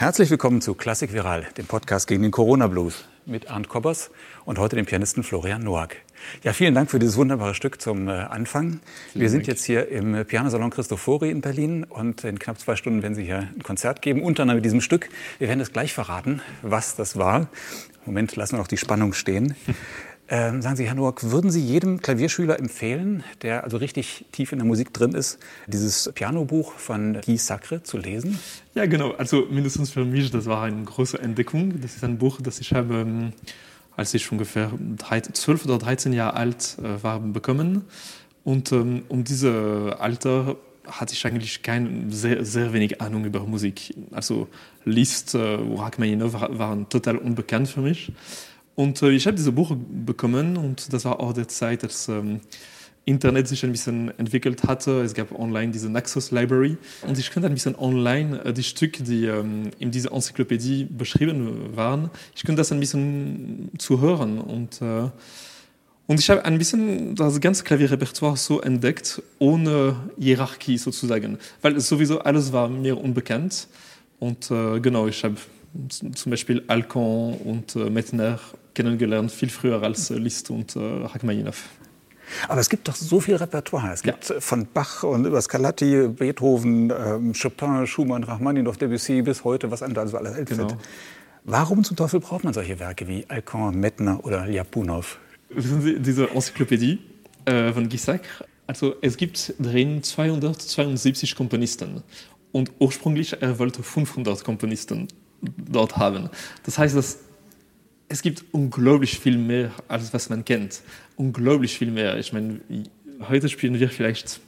Herzlich willkommen zu Klassik Viral, dem Podcast gegen den Corona Blues mit Arndt Kobbers und heute dem Pianisten Florian Noack. Ja, vielen Dank für dieses wunderbare Stück zum äh, Anfang. Vielen Wir sind Dank. jetzt hier im Pianosalon Christofori in Berlin und in knapp zwei Stunden werden Sie hier ein Konzert geben, unter anderem mit diesem Stück. Wir werden es gleich verraten, was das war. Moment, lassen wir noch die Spannung stehen. Ähm, sagen Sie, Herr Noack, würden Sie jedem Klavierschüler empfehlen, der also richtig tief in der Musik drin ist, dieses Pianobuch von Guy Sacre zu lesen? Ja, genau. Also mindestens für mich, das war eine große Entdeckung. Das ist ein Buch, das ich habe, ähm, als ich ungefähr 12 oder 13 Jahre alt äh, war, bekommen. Und ähm, um dieses Alter hatte ich eigentlich kein, sehr, sehr wenig Ahnung über Musik. Also Liszt, äh, Rachmaninow waren total unbekannt für mich. Und äh, ich habe diese Buch bekommen und das war auch der Zeit, als ähm, Internet sich ein bisschen entwickelt hatte. Es gab online diese Naxos Library und ich konnte ein bisschen online äh, die Stücke, die ähm, in dieser Enzyklopädie beschrieben waren, ich konnte das ein bisschen zuhören und äh, und ich habe ein bisschen das ganze Klavierrepertoire so entdeckt, ohne Hierarchie sozusagen, weil sowieso alles war mir unbekannt. Und äh, genau, ich habe zum Beispiel Alkan und äh, Mettner kennengelernt, viel früher als äh, Liszt und äh, Rachmaninow. Aber es gibt doch so viel Repertoire. Es gibt ja. Äh, von Bach und über Scarlatti, Beethoven, ähm, Chopin, Schumann, Rachmaninoff, Debussy bis heute, was einem da so alles einfällt. Genau. Warum zum Teufel braucht man solche Werke wie Alkan, Mettner oder Ljapunov? Wissen Sie, diese Enzyklopädie äh, von Gissac, also es gibt drin 272 Komponisten und ursprünglich er wollte 500 Komponisten dort haben. Das heißt, dass es gibt unglaublich viel mehr, als was man kennt. Unglaublich viel mehr. Ich meine, heute spielen wir vielleicht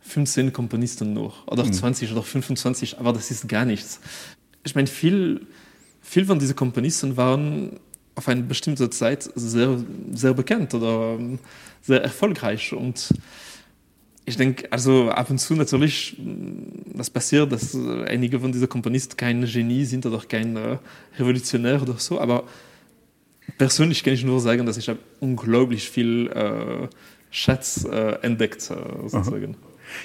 15 Komponisten noch oder mhm. 20 oder 25, aber das ist gar nichts. Ich meine, viel, viel von diesen Komponisten waren auf eine bestimmte Zeit sehr, sehr bekannt oder sehr erfolgreich und ich denke, also ab und zu natürlich, das passiert, dass einige von diesen Komponisten kein Genie sind oder kein äh, Revolutionär oder so, aber persönlich kann ich nur sagen, dass ich unglaublich viel äh, Schatz äh, entdeckt äh, sozusagen.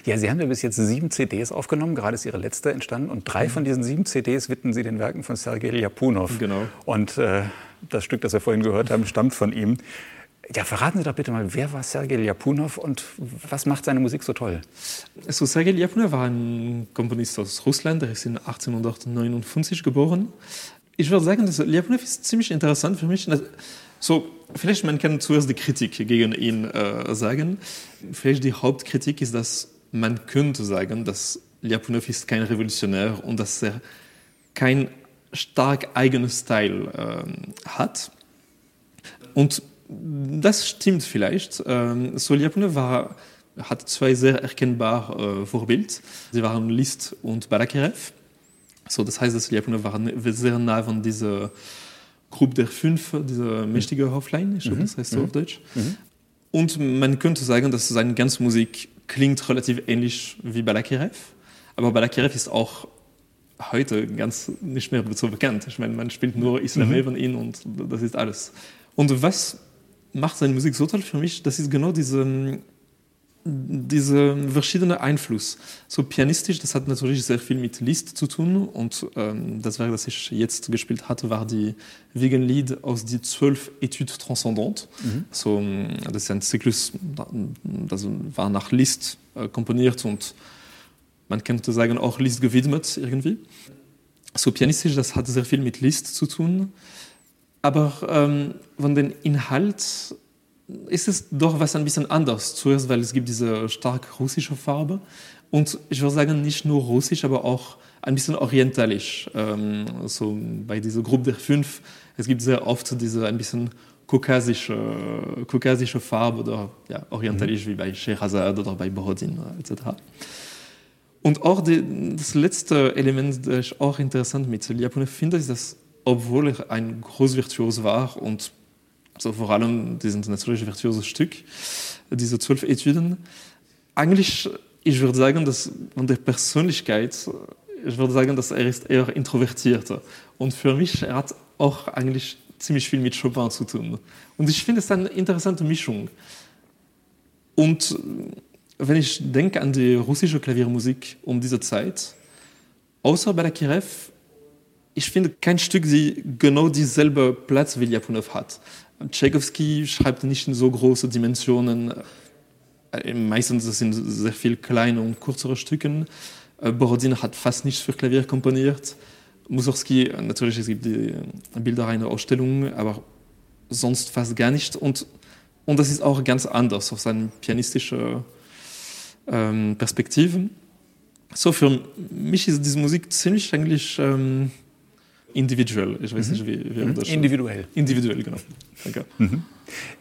Ja, Sie haben ja bis jetzt sieben CDs aufgenommen, gerade ist Ihre letzte entstanden. Und drei von diesen sieben CDs widmen Sie den Werken von Sergei Ljapunov. Genau. Und äh, das Stück, das wir vorhin gehört haben, stammt von ihm. Ja, verraten Sie doch bitte mal, wer war Sergei Ljapunov und was macht seine Musik so toll? Also, Sergei Ljapunov war ein Komponist aus Russland, er ist in 1859 geboren ich würde sagen, dass Ljapunov ist ziemlich interessant für mich. So, vielleicht man kann zuerst die Kritik gegen ihn äh, sagen. Vielleicht die Hauptkritik ist, dass man könnte sagen, dass Ljapunov ist kein Revolutionär und dass er kein stark eigenes Style äh, hat. Und das stimmt vielleicht. Ähm, so Ljapunov war, hat zwei sehr erkennbare äh, Vorbilder. Sie waren Liszt und Balakirev. So, das heißt, dass Ljapunov war sehr nah von dieser Gruppe der Fünf, dieser mächtige Hoflein, ich glaube, mhm. das heißt so mhm. auf Deutsch. Mhm. Und man könnte sagen, dass seine ganze Musik klingt relativ ähnlich wie Balakirev. Aber Balakirev ist auch heute ganz nicht mehr so bekannt. Ich meine, man spielt nur Islamé mhm. von ihm und das ist alles. Und was macht seine Musik so toll für mich? Das ist genau diese diese verschiedene Einfluss. So pianistisch, das hat natürlich sehr viel mit Liszt zu tun und ähm, das Werk, das ich jetzt gespielt hatte, war die Wiegenlied aus die zwölf Etudes Transcendantes. Mhm. So, ähm, das ist ein Zyklus, das war nach Liszt äh, komponiert und man könnte sagen auch Liszt gewidmet irgendwie. So pianistisch, das hat sehr viel mit Liszt zu tun. Aber ähm, von den Inhalt ist es doch was ein bisschen anders. Zuerst, weil es gibt diese stark russische Farbe und ich würde sagen nicht nur russisch, aber auch ein bisschen orientalisch. Ähm, so bei dieser Gruppe der Fünf, es gibt sehr oft diese ein bisschen kaukasische, kaukasische Farbe oder ja, orientalisch mhm. wie bei Scheherazade oder bei Borodin etc. Und auch die, das letzte Element, das ich auch interessant mit Ljapunov finde, ist, dass obwohl er ein Großvirtuos war und so vor allem dieses natürlich virtuose Stück, diese zwölf Etüden. Eigentlich, ich würde sagen, dass von der Persönlichkeit, ich würde sagen, dass er ist eher introvertierter. Und für mich, er hat auch eigentlich ziemlich viel mit Chopin zu tun. Und ich finde es eine interessante Mischung. Und wenn ich denke an die russische Klaviermusik um diese Zeit, außer bei der Kirev ich finde kein Stück, die genau dieselbe Platz wie Ljapunow hat. Tchaikovsky schreibt nicht in so große Dimensionen. Äh, meistens sind sehr viel kleine und kürzere Stücken. Äh, Borodin hat fast nichts für Klavier komponiert. Mussorgsky, natürlich, es gibt die Bilder einer Ausstellung, aber sonst fast gar nicht. Und, und das ist auch ganz anders aus seinen pianistischen ähm, Perspektiven. So, für mich ist diese Musik ziemlich eigentlich ähm, individuell. Ich weiß nicht, wie, wie mhm. das Individuell. Individuell, genau. Danke. Mhm.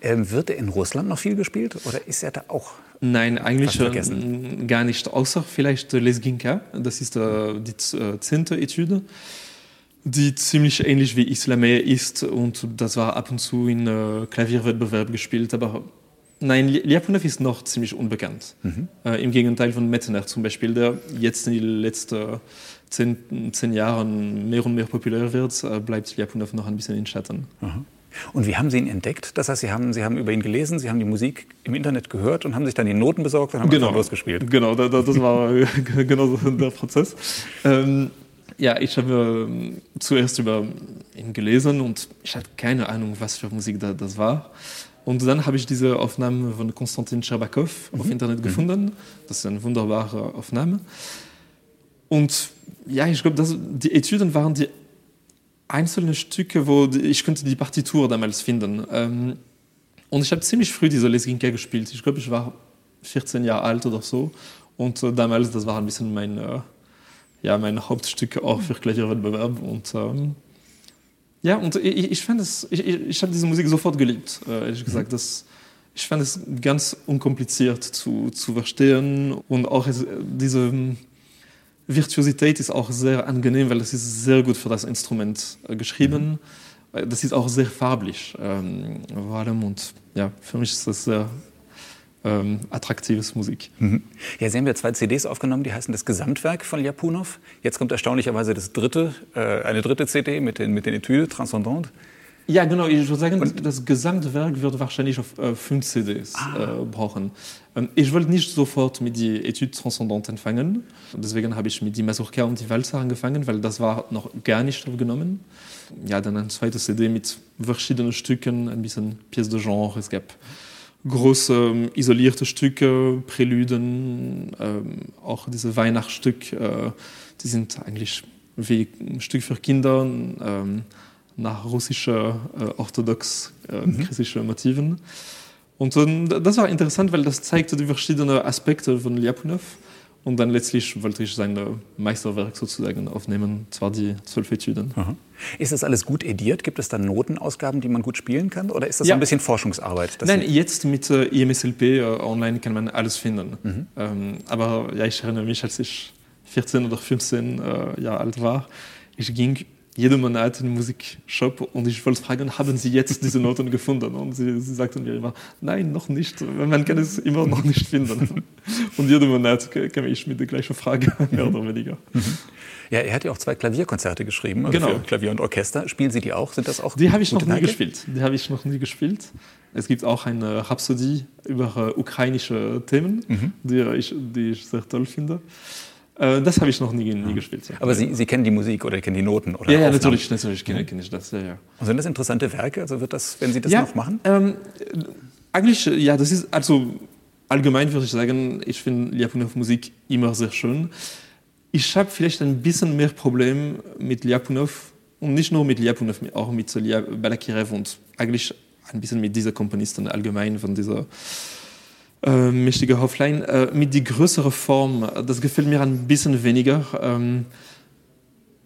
Ähm, wird er in Russland noch viel gespielt oder ist er da auch? Nein, eigentlich gar nicht, außer vielleicht Lesginka. Das ist äh, die äh, zehnte Etüde, die ziemlich ähnlich wie Islamé ist und das war ab und zu in äh, Klavierwettbewerb gespielt, aber Nein, Ljapunow ist noch ziemlich unbekannt. Mhm. Äh, Im Gegenteil von Metzener zum Beispiel, der jetzt in den letzten zehn, zehn Jahren mehr und mehr populär wird, äh, bleibt Ljapunow noch ein bisschen in Schatten. Mhm. Und wie haben Sie ihn entdeckt? Das heißt, Sie haben, Sie haben über ihn gelesen, Sie haben die Musik im Internet gehört und haben sich dann die Noten besorgt und haben genau. losgespielt. Genau, das, das war genau der Prozess. Ähm, ja, ich habe ähm, zuerst über ihn gelesen und ich hatte keine Ahnung, was für Musik da, das war. Und dann habe ich diese Aufnahme von Konstantin Scherbakow mhm. auf Internet mhm. gefunden. Das ist eine wunderbare Aufnahme. Und ja, ich glaube, die Etüden waren die einzelnen Stücke, wo die, ich könnte die Partitur damals finden. Ähm, und ich habe ziemlich früh diese Lesginka gespielt. Ich glaube, ich war 14 Jahre alt oder so. Und äh, damals, das war ein bisschen mein, äh, ja, mein Hauptstück auch für Klavierwettbewerb. Und ähm, ja, und ich, ich fand es, ich, ich habe diese Musik sofort geliebt, äh, ehrlich gesagt. Mhm. Das, ich fand es ganz unkompliziert zu, zu verstehen und auch es, diese Virtuosität ist auch sehr angenehm, weil es ist sehr gut für das Instrument äh, geschrieben. Mhm. Das ist auch sehr farblich, ähm, vor allem und ja, für mich ist das sehr ähm, attraktives Musik. Mhm. Ja, Sie haben ja zwei CDs aufgenommen, die heißen das Gesamtwerk von Ljapunow. Jetzt kommt erstaunlicherweise das dritte, äh, eine dritte CD mit den, mit den Etüde Transcendant. Ja, genau. Ich würde sagen, Und das Gesamtwerk wird wahrscheinlich auf äh, fünf CDs ah. äh, brauchen. Ähm, ich wollte nicht sofort mit die Etude Transcendant anfangen. Deswegen habe ich mit die Mazurka und die Walzer angefangen, weil das war noch gar nicht aufgenommen. Ja, dann ein zweites CD mit verschiedenen Stücken, ein bisschen Pièce de Genre. Es gab große ähm, isolierte Stücke, Prälyden, ähm, auch diese Weihnachtsstück, äh, die sind eigentlich wie ein Stück für Kinder ähm, nach russischer äh, orthodox äh, mhm. christlichen Motiven. Und ähm, das war interessant, weil das zeigte die verschiedenen Aspekte von Ljapunow. Und dann letztlich wollte ich sein Meisterwerk sozusagen aufnehmen, zwar die zwölf Etüden. Aha. Ist das alles gut ediert? Gibt es da Notenausgaben, die man gut spielen kann? Oder ist das ja. ein bisschen Forschungsarbeit? Nein, jetzt mit äh, IMSLP äh, online kann man alles finden. Mhm. Ähm, aber ja, ich erinnere mich, als ich 14 oder 15 äh, Jahre alt war, ich ging jeden Monat in den Musikshop und ich wollte fragen, haben Sie jetzt diese Noten gefunden? Und sie, sie sagten mir immer, nein, noch nicht. Man kann es immer noch nicht finden. Und jeden Monat kam ich mit der gleichen Frage, mehr oder weniger. Mhm. Ja, er hat ja auch zwei Klavierkonzerte geschrieben, also genau. für Klavier und Orchester. Spielen Sie die auch? Sind das auch? Die habe ich noch nie Werke? gespielt. Die habe ich noch nie gespielt. Es gibt auch eine Rhapsodie über äh, ukrainische Themen, mhm. die, ich, die ich sehr toll finde. Äh, das habe ich noch nie, nie gespielt. Ja. Aber Sie, Sie kennen die Musik oder kennen die Noten? Oder ja, ja natürlich, natürlich kenne, kenne ich das. Ja, ja. Und sind das interessante Werke? Also wird das, wenn Sie das ja, noch machen? Ähm, eigentlich, ja, das ist, also allgemein würde ich sagen, ich finde Ljapunow Musik immer sehr schön. Ich habe vielleicht ein bisschen mehr Problem mit Ljapunow und nicht nur mit Ljapunow, auch mit Balakirev und eigentlich ein bisschen mit diesen Komponisten allgemein von dieser äh, mächtige Hoflein. Äh, mit die größere Form, das gefällt mir ein bisschen weniger. Ähm,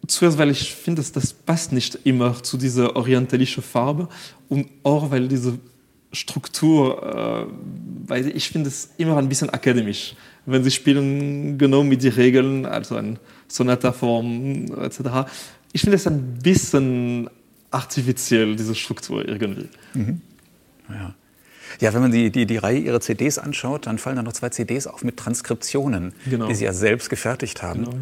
zuerst, weil ich finde, dass das passt nicht immer zu dieser orientalischen Farbe und auch, weil diese Struktur, äh, weil ich finde es immer ein bisschen akademisch, wenn sie spielen genau mit den Regeln, also ein Sonata-Form etc. Ich finde es ein bisschen artifiziell, diese Struktur irgendwie. Mhm. Ja. Ja, wenn man die, die, die Reihe ihrer CDs anschaut, dann fallen da noch zwei CDs auf mit Transkriptionen, genau. die Sie ja selbst gefertigt haben. Genau.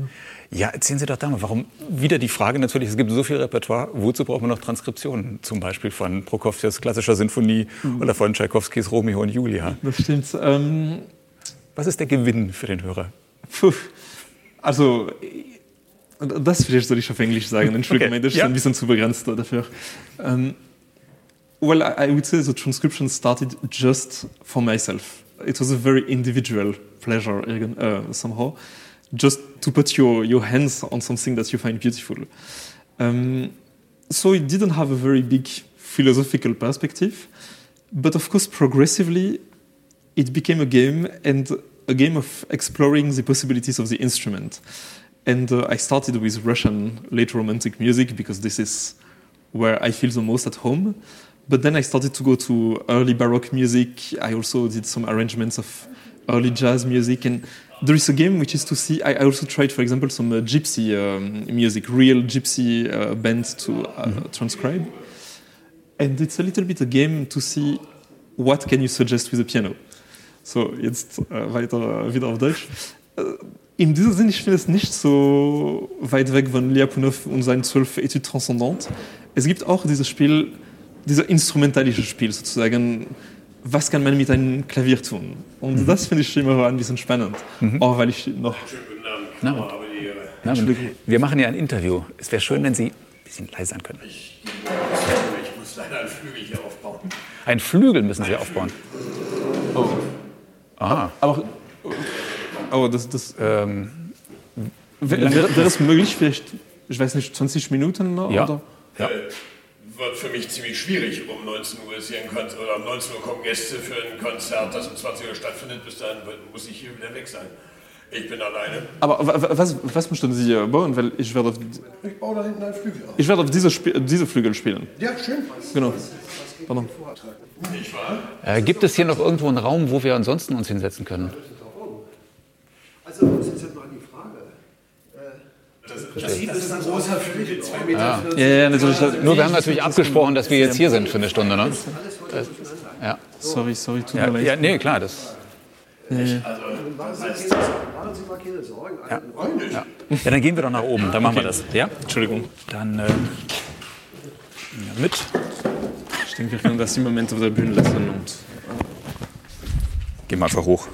Ja, erzählen Sie doch da mal, warum wieder die Frage natürlich, es gibt so viel Repertoire, wozu braucht man noch Transkriptionen? Zum Beispiel von Prokofjews klassischer Sinfonie mhm. oder von Tschaikowskis Romeo und Julia. Das stimmt. Ähm, Was ist der Gewinn für den Hörer? Puh, also das vielleicht soll ich auf englisch sagen Entschuldigung okay. ja. ein bisschen zu begrenzt dafür um, well I, would say the transcription started just for myself. It was a very individual pleasure uh, somehow. Just to put your your hands on something that you find beautiful. Um, so it didn't have a very big philosophical perspective but of course progressively it became a game and a game of exploring the possibilities of the instrument. And uh, I started with Russian late romantic music because this is where I feel the most at home but then I started to go to early baroque music. I also did some arrangements of early jazz music. And there is a game which is to see I also tried for example some uh, gypsy um, music real gypsy uh, bands to uh, mm -hmm. transcribe. And it's a little bit a game to see what can you suggest with a piano. So jetzt uh, weiter wieder auf Deutsch. Uh, in dieser Sinn ich finde es nicht so weit weg von Liapunov und sein 12 Etude transcendant es gibt auch dieses Spiel dieser instrumentalische Spiel sozusagen was kann man mit einem Klavier tun und mhm. das finde ich immer ein bisschen spannend mhm. auch weil ich noch Na, Na, wir machen ja ein Interview es wäre schön wenn sie ein bisschen leise sein können ich, ich muss ein Flügel aufbauen ein Flügel müssen sie aufbauen oh. aber, aber aber das, das ähm, wäre das möglich vielleicht ich weiß nicht 20 Minuten noch, ja. ja. Für mich ziemlich schwierig um 19 Uhr sehen konnte oder um 19 Uhr kommen Gäste für ein Konzert das um 20 Uhr stattfindet. Bis dann muss ich hier wieder weg sein. Ich bin alleine. Aber was, was möchten sie bauen? Weil ich werde auf, ich, ich werde auf diese Sp diese Flügel spielen. Ja, schön. Genau. Äh, gibt es hier noch irgendwo einen Raum wo wir ansonsten uns hinsetzen können Also das ist halt mal die Frage. Nur wir haben natürlich abgesprochen, dass wir jetzt hier sind für eine Stunde ne? das, ja. sorry, sorry, ja, ja, nee, klar das ja. Ja. ja, dann gehen wir doch nach oben dann machen okay. wir das ja? Entschuldigung. Dann äh, mit. Ich denke wir können das im Moment auf der Bühne lassen und gehen wir einfach hoch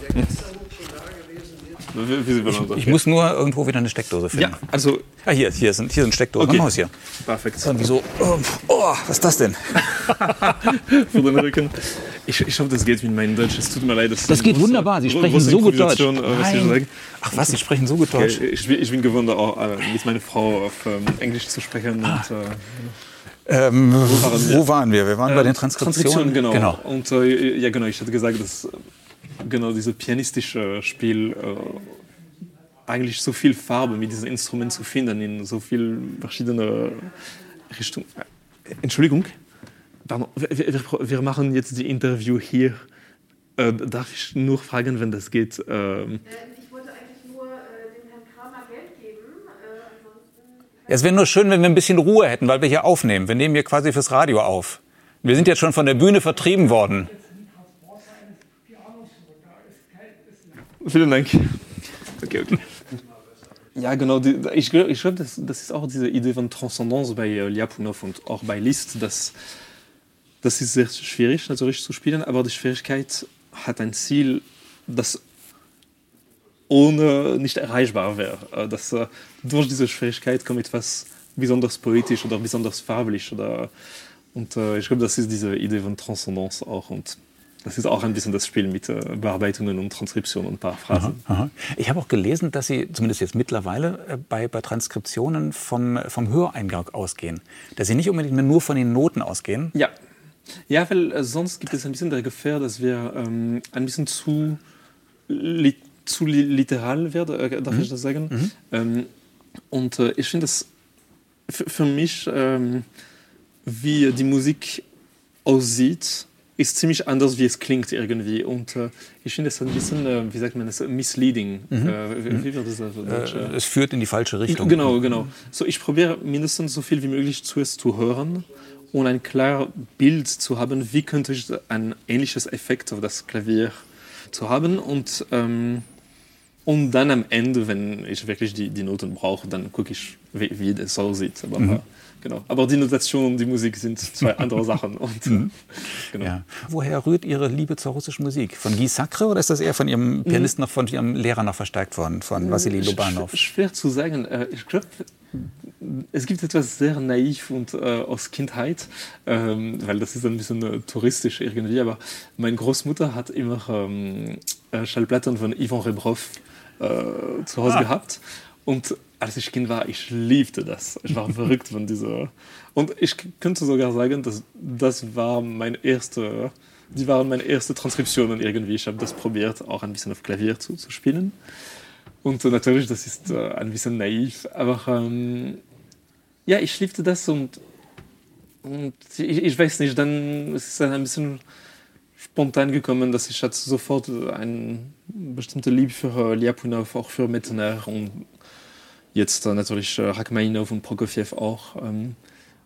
ja ich, ich muss nur irgendwo wieder eine Steckdose finden. Ja, also ja, hier hier sind hier sind Steckdose okay. hier perfekt. Wieso? Oh, oh, was ist das denn? Ich, ich hoffe das geht wie mein Deutsch. Es tut mir leid das geht wunderbar. Sie sprechen so gut Deutsch. Äh, ach was? Sie sprechen so gut Deutsch? Okay, ich, ich bin gewohnt auch äh, mit meine Frau auf ähm, englisch zu sprechen ah. und, äh, Ähm, wo, waren wo waren wir? Wir waren äh, bei den Transkriptionen. Genau. genau. Und, äh, ja, genau ich hatte gesagt, dass genau diese pianistische Spiel äh, eigentlich so viel Farbe mit diesem Instrument zu finden in so viel verschiedene Richtung. Entschuldigung, wir, wir, wir machen jetzt die Interview hier. Äh, darf ich nur fragen, wenn das geht? Ähm, Es wäre nur schön, wenn wir ein bisschen Ruhe hätten, weil wir hier aufnehmen. Wir nehmen hier quasi fürs Radio auf. Wir sind jetzt schon von der Bühne vertrieben worden. Vielen Dank okay, okay. ja genau ich, ich glaube das, das ist auch diese idee von transcendance bei äh, Ljapunov und auch bei list dass das ist sehr schwierig natürlich zu spielen aber die schwierigkeit hat ein ziel das ohne nicht erreichbar wäre äh, dass äh, durch diese schwierigkeit kommt etwas besonders poetisch oder besonders farblich oder und äh, ich glaube das ist diese idee von transcendance auch und Das ist auch ein bisschen das Spiel mit äh, Bearbeitungen und Transkription und paar Phrasen. Aha, aha. Ich habe auch gelesen, dass Sie zumindest jetzt mittlerweile äh, bei, bei Transkriptionen vom, vom Höreingang ausgehen, dass Sie nicht unbedingt mehr nur von den Noten ausgehen. Ja, ja weil äh, sonst gibt es ein bisschen der Gefähr, dass wir ähm, ein bisschen zu, li zu li literal werden äh, darf mhm. ich das sagen. Mhm. Ähm, und äh, ich finde das für mich ähm, wie die Musik aussieht, ist ziemlich anders wie es klingt irgendwie. Und äh, ich finde es ein bisschen äh, wie sagt man es misleading. Mhm. äh, wie, wie das äh, es führt in die falsche Richtung. genau genau. So ich probiere mindestens so viel wie möglich zuerst zu hören und ein klar Bild zu haben wie könnte ich ein ähnliches Effekt auf das Klavier zu haben. Und ähm, und dann am Ende wenn ich wirklich die die Noten brauche dann gucke ich wie, wie das aussieht. Aber mhm. Genau. Aber die Notation und die Musik sind zwei andere Sachen. Und, mhm. genau. ja. Woher rührt Ihre Liebe zur russischen Musik? Von Guy Sacre oder ist das eher von Ihrem mhm. Pianisten noch, von Ihrem Lehrer noch verstärkt worden, von Wassily Lobanov? Schwer zu sagen. Äh, ich glaube, es gibt etwas sehr naiv und äh, aus Kindheit, ähm, weil das ist ein bisschen äh, touristisch irgendwie, aber meine Großmutter hat immer ähm, äh, Schallplatten von Ivan Rebrov äh, zu Hause ah. gehabt und als ich Kind war, ich liebte das. Ich war verrückt von dieser. Und ich könnte sogar sagen, dass das war mein erste, die waren meine erste Transkriptionen irgendwie. Ich habe das probiert, auch ein bisschen auf Klavier zu, zu spielen. Und natürlich, das ist äh, ein bisschen naiv, aber ähm, ja, ich liebte das und, und ich, ich weiß nicht, dann ist es ein bisschen spontan gekommen, dass ich hatte sofort eine bestimmte Liebe für Ljapunov, auch für Mettener und jetzt äh, natürlich äh, Rachmaninov und Prokofjew auch. Ähm,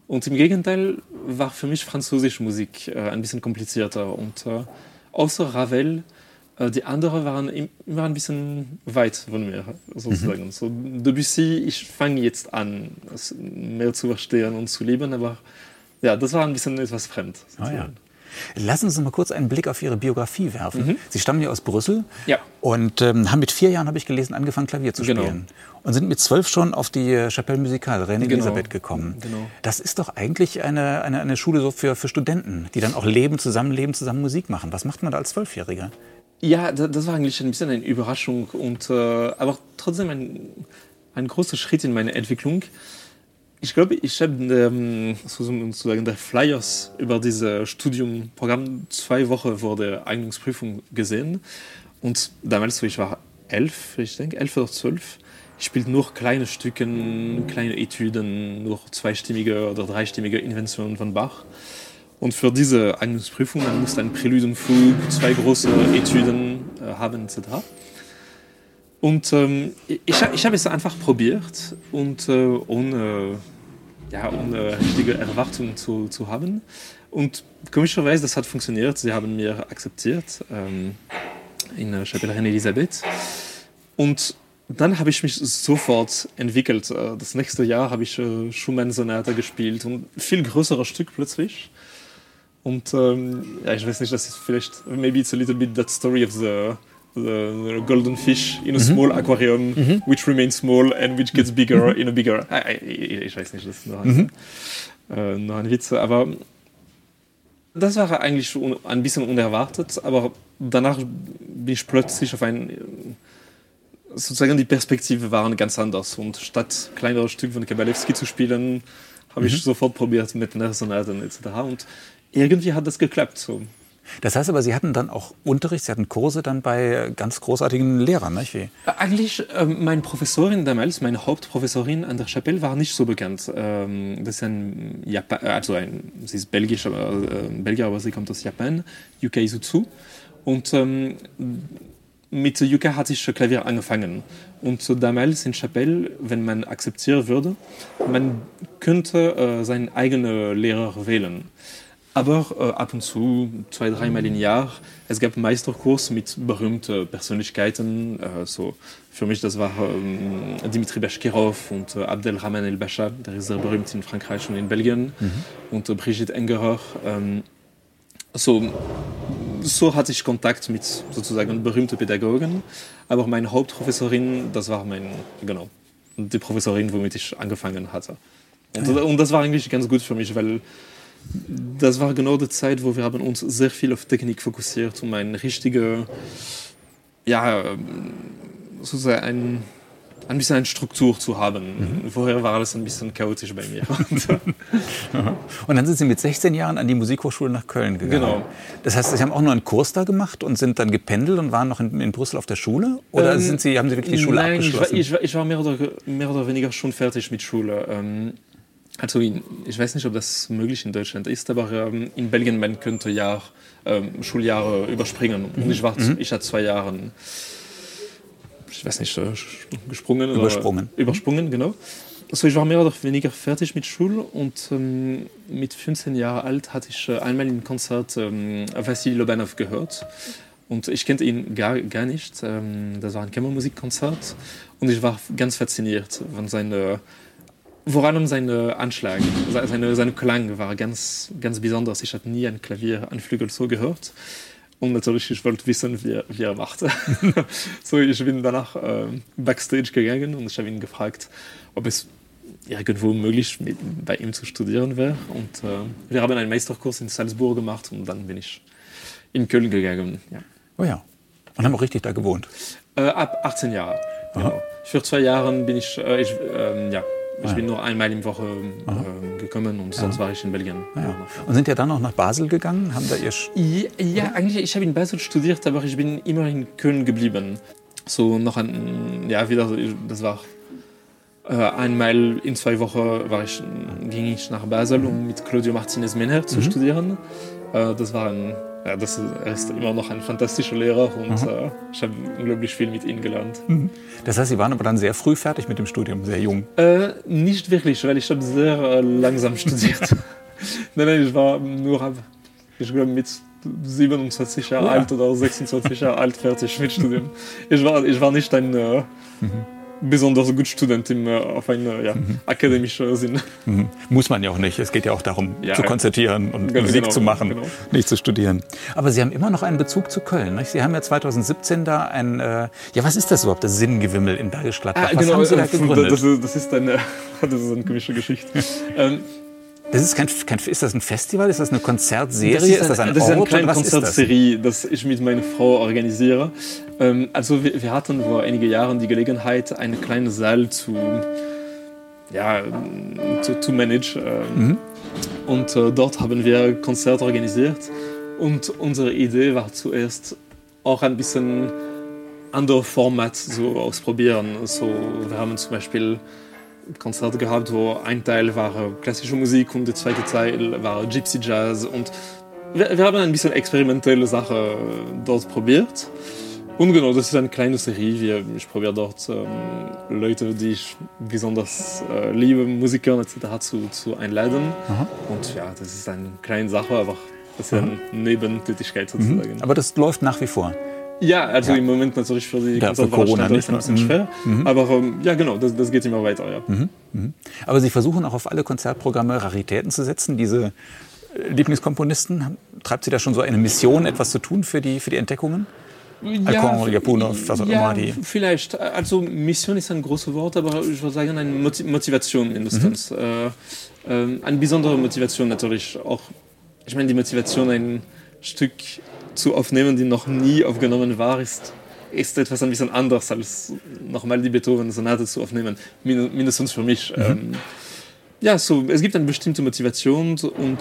und im Gegenteil war für mich französische Musik äh, ein bisschen komplizierter und äh, außer Ravel, äh, die anderen waren immer ein bisschen weit von mir sozusagen. Mhm. So Debussy, ich fange jetzt an, mehr zu verstehen und zu leben, aber ja, das war ein bisschen etwas fremd. Oh, ja. Lassen Sie uns mal kurz einen Blick auf Ihre Biografie werfen. Mhm. Sie stammen ja aus Brüssel ja. und ähm, haben mit vier Jahren, habe ich gelesen, angefangen, Klavier zu genau. spielen. Und sind mit zwölf schon auf die äh, Chapelle Musicale, René genau. Elisabeth, gekommen. Genau. Das ist doch eigentlich eine, eine, eine Schule so für, für Studenten, die dann auch leben, zusammenleben, zusammen Musik machen. Was macht man da als Zwölfjähriger? Ja, das war eigentlich ein bisschen eine Überraschung, und, äh, aber trotzdem ein, ein großer Schritt in meiner Entwicklung. Ich glaube, ich habe ähm, sozusagen der Flyers über dieses Studiumprogramm zwei Wochen vor der Eignungsprüfung gesehen. Und damals, ich war elf, ich denke, elf oder zwölf, ich spielte nur kleine Stücken, kleine Etüden, nur zweistimmige oder dreistimmige Inventionen von Bach. Und für diese Eignungsprüfung man musste ein Präludenfug, zwei große Etüden äh, haben etc. Und ähm, ich, ich habe es einfach probiert und äh, ohne ja, ohne richtige Erwartungen zu, zu haben. Und komischerweise, das hat funktioniert. Sie haben mir akzeptiert ähm, in der Chapelle Reine Elisabeth. Und dann habe ich mich sofort entwickelt. Äh, das nächste Jahr habe ich äh, Schumann-Sonate gespielt und viel größeres Stück plötzlich. Und ähm, ja, ich weiß nicht, das ist vielleicht, maybe it's a little bit that story of the the golden fish in a mhm. small aquarium mhm. which remains small and which gets bigger mhm. in a bigger ich weiß nicht das ist noch, mhm. äh, noch ein Witze aber das war eigentlich ein bisschen unerwartet aber danach bin ich plötzlich auf ein sozusagen die Perspektive waren ganz anders und statt kleinere Stück von Kabalewski zu spielen habe ich mhm. sofort probiert mit Nersonaten etc und irgendwie hat das geklappt so Das heißt aber, Sie hatten dann auch Unterricht, Sie hatten Kurse dann bei ganz großartigen Lehrern. Nicht? Wie? Eigentlich äh, meine Professorin damals, meine Hauptprofessorin an der Chapelle war nicht so bekannt. Ähm, das ist ein Japan, also ein, sie ist belgisch, aber, äh, Belgier, aber sie kommt aus Japan, Yuka Isuzu. Und ähm, mit Yuka hat sich Klavier angefangen. Und damals in Chapelle, wenn man akzeptieren würde, man könnte äh, seinen eigenen Lehrer wählen aber äh, ab und zu zwei dreimal im Jahr es gab Meisterkurs mit berühmte Persönlichkeiten äh, so für mich das war ähm, Dimitri Bashkirov und äh, Abdel Rahman el Bascha der ist sehr berühmt in Frankreich und in Belgien mhm. und äh, Brigitte Engerer ähm, so so hatte ich Kontakt mit sozusagen berühmte Pädagogen aber meine Hauptprofessorin das war mein genau die Professorin womit ich angefangen hatte und, ja. und das war eigentlich ganz gut für mich weil das war genau die Zeit, wo wir haben uns sehr viel auf Technik fokussiert, um ein richtige ja, sozusagen ein, ein bisschen eine Struktur zu haben. Mhm. Vorher war alles ein bisschen chaotisch bei mir. und dann sind Sie mit 16 Jahren an die Musikhochschule nach Köln gegangen. Genau. Das heißt, Sie haben auch nur einen Kurs da gemacht und sind dann gependelt und waren noch in, in Brüssel auf der Schule? Oder ähm, sind Sie, haben Sie wirklich die Schule nein, abgeschlossen? Ich war, ich, ich war mehr, oder, mehr oder weniger schon fertig mit Schule. Ähm, Also in, ich weiß nicht, ob das möglich in Deutschland ist, aber ähm, in Belgien man könnte ja ähm, Schuljahre überspringen. Mhm. Und ich war mhm. ich hatte zwei Jahren ich weiß nicht äh, gesprungen übersprungen oder, übersprungen genau. Also ich war mehr oder weniger fertig mit Schul und ähm, mit 15 Jahre alt hatte ich äh, einmal im Konzert ähm, Vassili Lobanov gehört. Und ich kennte ihn gar, gar nicht. Ähm, das war ein Kämmermusikkonzert und ich war ganz fasziniert von seiner vor allem seine Anschlag, seine, seine Klang war ganz, ganz besonders. Ich hatte nie ein Klavier an Flügel so gehört. Und natürlich, ich wollte wissen, wie, wie er macht. so, ich bin danach äh, backstage gegangen und ich habe ihn gefragt, ob es irgendwo möglich mit, bei ihm zu studieren wäre. Und äh, wir haben einen Meisterkurs in Salzburg gemacht und dann bin ich in Köln gegangen. Ja. Oh ja. Und haben auch richtig da gewohnt? Äh, ab 18 Jahre. Genau. Für zwei Jahre bin ich, äh, ich äh, ja, ich ah. bin nur einmal im Woche äh, gekommen und sonst ja. war ich in Belgien. Ah, ja. Und sind ja dann noch nach Basel gegangen? Haben da ihr ja, ja, eigentlich, ich habe in Basel studiert, aber ich bin immer in Köln geblieben. So noch ein, ja, wieder, das war äh, einmal in zwei Wochen war ich, ging ich nach Basel, um mit Claudio Martinez Menher zu mhm. studieren. Äh, das war ein ja, das ist, er ist immer noch ein fantastischer Lehrer und äh, ich habe unglaublich viel mit ihm gelernt. Mhm. Das heißt, Sie waren aber dann sehr früh fertig mit dem Studium, sehr jung? Äh, nicht wirklich, weil ich habe sehr äh, langsam studiert. nein, nein, ich war nur, ich glaube, mit 27 Jahre ja. alt oder 26 Jahre alt fertig mit Studium. Ich war, ich war nicht ein... Äh, mhm besonders gut Student im, äh, auf einen ja, mhm. akademischen Sinn. Mhm. Muss man ja auch nicht. Es geht ja auch darum, ja, zu konzertieren und genau, Musik zu machen, genau. nicht zu studieren. Aber Sie haben immer noch einen Bezug zu Köln. Nicht? Sie haben ja 2017 da ein, äh, ja was ist das überhaupt, das Sinnengewimmel in Bergisch Gladbach? Ah, was genau, haben Sie da gegründet? Das ist, das ist, eine, das ist eine komische Geschichte. ähm, das ist, kein, kein, ist das ein Festival? Ist das eine Konzertserie? Das ist, ein, ist das ein das Ort? ist eine kleine Konzertserie, das? das? ich mit meiner Frau organisiere. Ähm, also wir, wir, hatten vor einigen Jahren die Gelegenheit, einen kleinen Saal zu, ja, zu, zu managen. Mhm. Und äh, dort haben wir Konzerte organisiert. Und unsere Idee war zuerst auch ein bisschen andere Format so ausprobieren. So, wir haben zum Beispiel Konzerte gehabt, wo ein Teil war klassische Musik und der zweite Teil war Gypsy Jazz. Und wir, wir haben ein bisschen experimentelle Sachen dort probiert. Und genau, das ist eine kleine Serie. Ich probiere dort ähm, Leute, die ich besonders äh, liebe, Musiker etc. zu, zu einladen. Aha. Und ja, das ist eine kleine Sache, aber das ist eine Nebentätigkeit mhm. sozusagen. Mhm. Aber das läuft nach wie vor. Ja, also ja. im Moment natürlich für die ja, für Corona nicht ein bisschen mhm. schwer. Mhm. Aber ähm, ja, genau, das, das, geht immer weiter. Ja. Mhm. Mhm. Aber Sie versuchen auch auf alle Konzertprogramme Raritäten zu setzen. Diese äh, Lieblingskomponisten, treibt Sie da schon so eine Mission, etwas zu tun für die, für die Entdeckungen? Ja, Alcon, Japunov, was auch ja, immer die. Vielleicht. Also Mission ist ein großes Wort, aber ich würde sagen eine Motivation mindestens. Mhm. Äh, äh, eine besondere Motivation natürlich auch. Ich meine, die Motivation ein Stück zu aufnehmen, die noch nie aufgenommen war, ist, ist etwas ein bisschen anders als nochmal die Beethoven-Sonate zu aufnehmen, mindestens für mich. Mhm. Ähm, ja, so, es gibt eine bestimmte Motivation und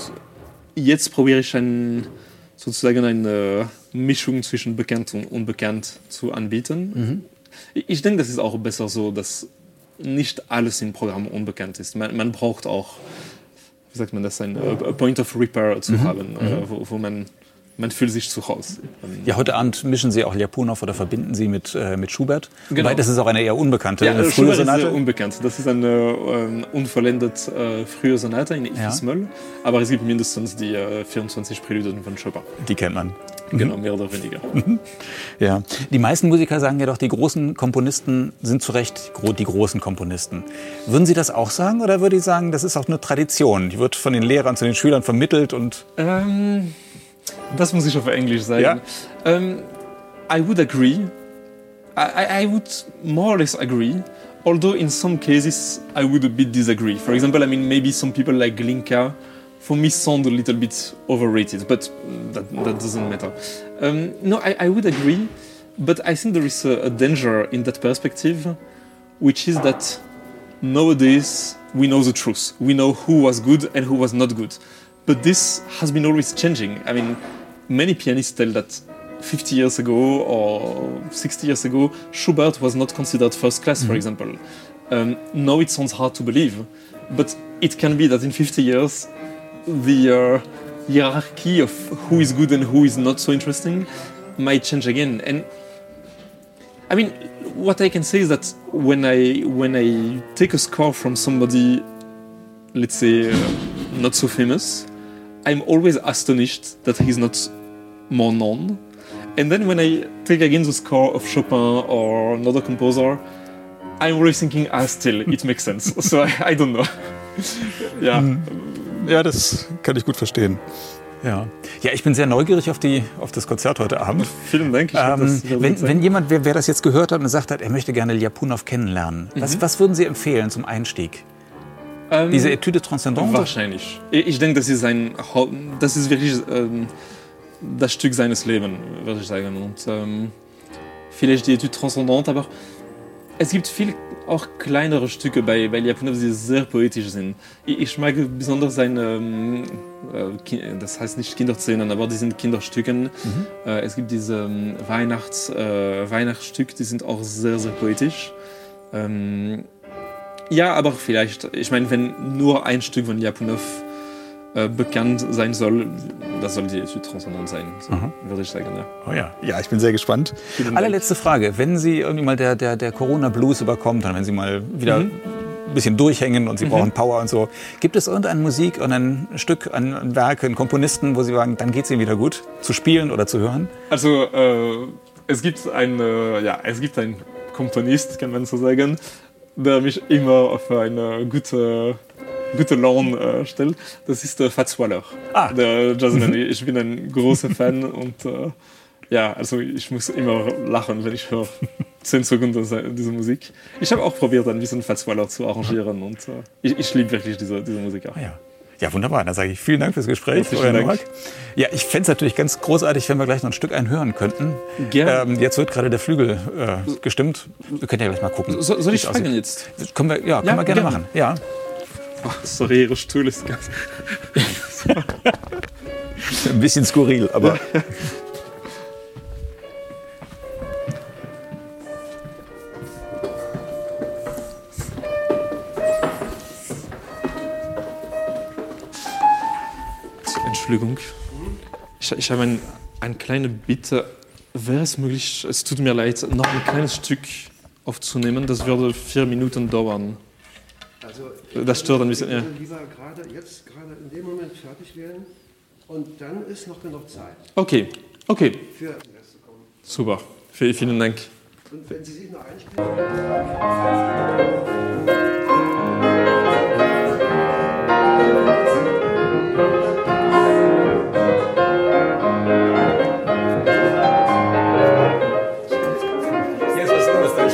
jetzt probiere ich ein, sozusagen eine Mischung zwischen bekannt und unbekannt zu anbieten. Mhm. Ich denke, das ist auch besser so, dass nicht alles im Programm unbekannt ist. Man, man braucht auch, wie sagt man das, ein a Point of Repair zu mhm. haben, äh, mhm. wo, wo man man fühlt sich zu Hause. Ja, heute Abend mischen Sie auch Ljapunov oder verbinden Sie mit, äh, mit Schubert. Genau. Weil das ist auch eine eher unbekannte ja, frühe Schubert Sonate. Ist sehr unbekannt. Das ist eine äh, unvollendet äh, frühe Sonate in Ifis-Moll. Ja. Aber es gibt mindestens die äh, 24 Präludien von Chopin. Die kennt man. Genau, mehr oder weniger. ja. Die meisten Musiker sagen ja doch, die großen Komponisten sind zu Recht die großen Komponisten. Würden Sie das auch sagen oder würde ich sagen, das ist auch eine Tradition? Die wird von den Lehrern zu den Schülern vermittelt und. Ähm Das muss ich auf Englisch sagen. Yeah. Um, I would agree. I, I would more or less agree. Although in some cases I would a bit disagree. For example, I mean maybe some people like Glinka for me sound a little bit overrated, but that, that doesn't matter. Um, no, I, I would agree, but I think there is a, a danger in that perspective, which is that nowadays we know the truth. We know who was good and who was not good. But this has been always changing. I mean, many pianists tell that 50 years ago or 60 years ago, Schubert was not considered first class, mm -hmm. for mm-hmm. example. Um, now it sounds hard to believe, but it can be that in 50 years, the uh, hierarchy of who is good and who is not so interesting might change again. And I mean, what I can say is that when I when I take a score from somebody, let's say, uh, not so famous, I'm always astonished that he's not more known. And then when I take again the score of Chopin or another composer, I'm really thinking ah, still it makes sense. So I, I don't know. Ja ja das kann ich gut verstehen. Ja. Ja ich bin sehr neugierig auf die auf das Konzert heute Abend. Vielen Dank ähm, wenn, wenn jemand wer, wer das jetzt gehört hat und sagt hat er möchte gerne Ljapunov kennenlernen mhm. was, was würden Sie empfehlen zum Einstieg ähm, diese Etüde transzendent wahrscheinlich. Ich, denke das ist ein das ist wirklich ähm, das Stück seines Lebens würde ich sagen und ähm, vielleicht die Etüde transzendent aber es gibt viel auch kleinere Stücke bei bei Japan die sehr poetisch sind. Ich, ich mag besonders seine ähm, äh, das heißt nicht Kinderzähnen aber die sind Kinderstücken. Mhm. äh, es gibt diese ähm, Weihnachts äh, Weihnachtsstück die sind auch sehr sehr poetisch. Ähm, ja aber vielleicht ich meine wenn nur ein Stück von Japanov äh, bekannt sein soll das soll die Südtranscendent sein so, würde ich sagen ja. Oh ja. Ja ich bin sehr gespannt. Allerletzte Frage. Wenn Sie irgendwie mal der der der Corona Blues überkommt dann wenn Sie mal wieder mhm. bisschen durchhängen und Sie mhm. brauchen Power und so gibt es irgendeine Musik und ein Stück an Werken Komponisten wo Sie sagen dann geht es Ihnen wieder gut zu spielen oder zu hören? Also äh, es gibt ein äh, ja es gibt ein Komponist kann man so sagen der mich immer auf eine gute gute Laune äh, stellt das ist äh, Fatzwaller ah. der mhm. ich bin ein großer Fan und äh, ja also ich muss immer lachen wenn ich höre 10 Sekunden diese Musik ich habe auch probiert ein bisschen Fatzwaller zu arrangieren und äh, ich, ich liebe wirklich diese, diese Musik auch. ja Ja, wunderbar. Da sage ich vielen Dank fürs Gespräch ja ich fände es natürlich ganz großartig wenn wir gleich noch ein Stück einhören könnten. Ähm, jetzt wird gerade der Flügel äh, gestimmt. Wir können ja gleich mal gucken so, soll ich jetzt? Können wir ja, ja wir gerne, gerne. machen. Ja. Sorry ihre Stuhl ist ganz ein bisschen skurril aber Entschuldigung ich, ich habe ein, ein kleine Bitte wäre es möglich es tut mir leid noch ein kleines Stück aufzunehmen das würde vier Minuten dauern also, das stört ein bisschen ja. lieber gerade jetzt gerade in dem Moment fertig werden und dann ist noch genug Zeit. Okay, okay. Für Super. Vielen, vielen Dank. Und wenn Sie sich noch einspielen.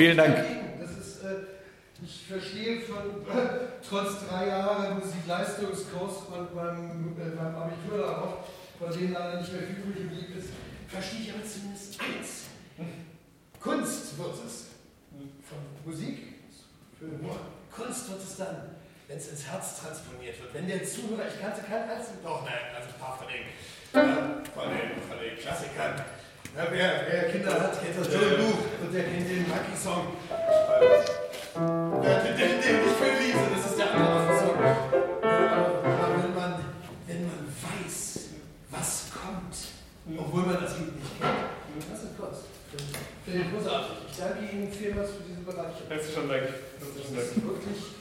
Vielen Dank. Ist, äh, ich verstehe von trotz drei Jahre Musikleistungskurs und beim, äh, beim Abitur darauf, von denen leider nicht mehr viel übrig geblieben ist, verstehe ich aber zumindest eins. Kunst wird es. Von Musik. Kunst wird es dann, wenn es ins Herz transponiert wird. Wenn der Zuhörer, ich kannte kein einzigen, doch, nein, also ein paar von den, äh, von den, von den Klassikern. Ja, wer, wer Kinder hat, kennt das Joe Luke und der kennt den Lucky-Song. Der, der, der, der nicht für Liese, das ist der andere Song. Aber wenn man, wenn man weiß, was kommt, obwohl man das Lied nicht kennt, das ist. Finde ich großartig. Ich danke Ihnen vielmals für diesen Bereich. Herzlichen Dank. Das ist wirklich